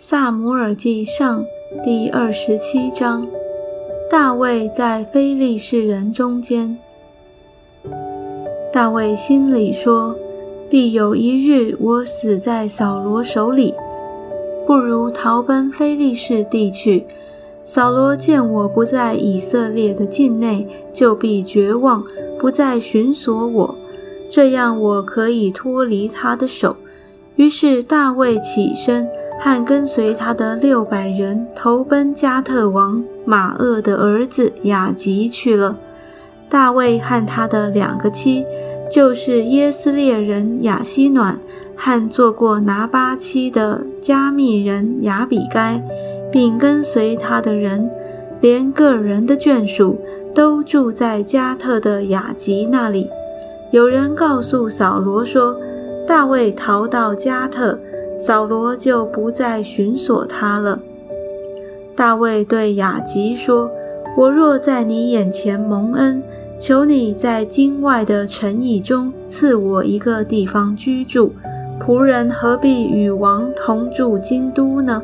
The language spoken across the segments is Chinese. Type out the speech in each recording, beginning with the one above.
萨姆尔记上第二十七章，大卫在非利士人中间。大卫心里说：“必有一日我死在扫罗手里，不如逃奔非利士地去。扫罗见我不在以色列的境内，就必绝望，不再寻索我，这样我可以脱离他的手。”于是大卫起身。和跟随他的六百人投奔加特王马厄的儿子雅吉去了。大卫和他的两个妻，就是耶斯列人雅西暖和做过拿巴妻的加密人雅比该，并跟随他的人，连个人的眷属，都住在加特的雅吉那里。有人告诉扫罗说，大卫逃到加特。扫罗就不再寻索他了。大卫对雅吉说：“我若在你眼前蒙恩，求你在京外的城邑中赐我一个地方居住。仆人何必与王同住京都呢？”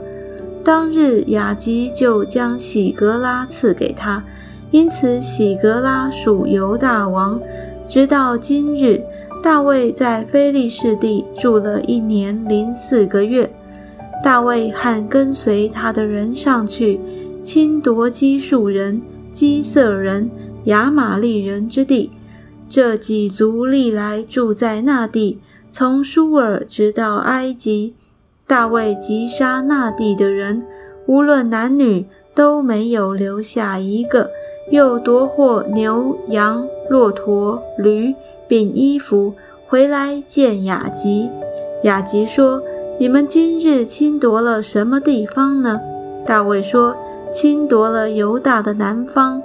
当日雅吉就将喜格拉赐给他，因此喜格拉属犹大王，直到今日。大卫在非利士地住了一年零四个月。大卫和跟随他的人上去，侵夺基述人、基色人、亚玛利人之地。这几族历来住在那地，从舒尔直到埃及。大卫击杀那地的人，无论男女，都没有留下一个。又夺获牛羊、骆驼、驴，并衣服，回来见雅吉。雅吉说：“你们今日侵夺了什么地方呢？”大卫说：“侵夺了犹大的南方，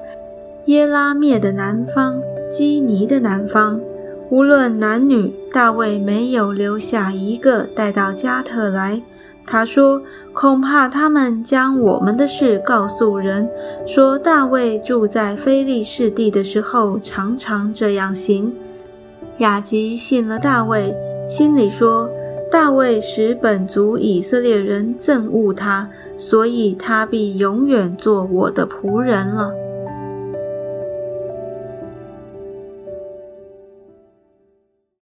耶拉灭的南方，基尼的南方。无论男女，大卫没有留下一个带到加特来。”他说：“恐怕他们将我们的事告诉人，说大卫住在非利士地的时候，常常这样行。”雅吉信了大卫，心里说：“大卫使本族以色列人憎恶他，所以他必永远做我的仆人了。”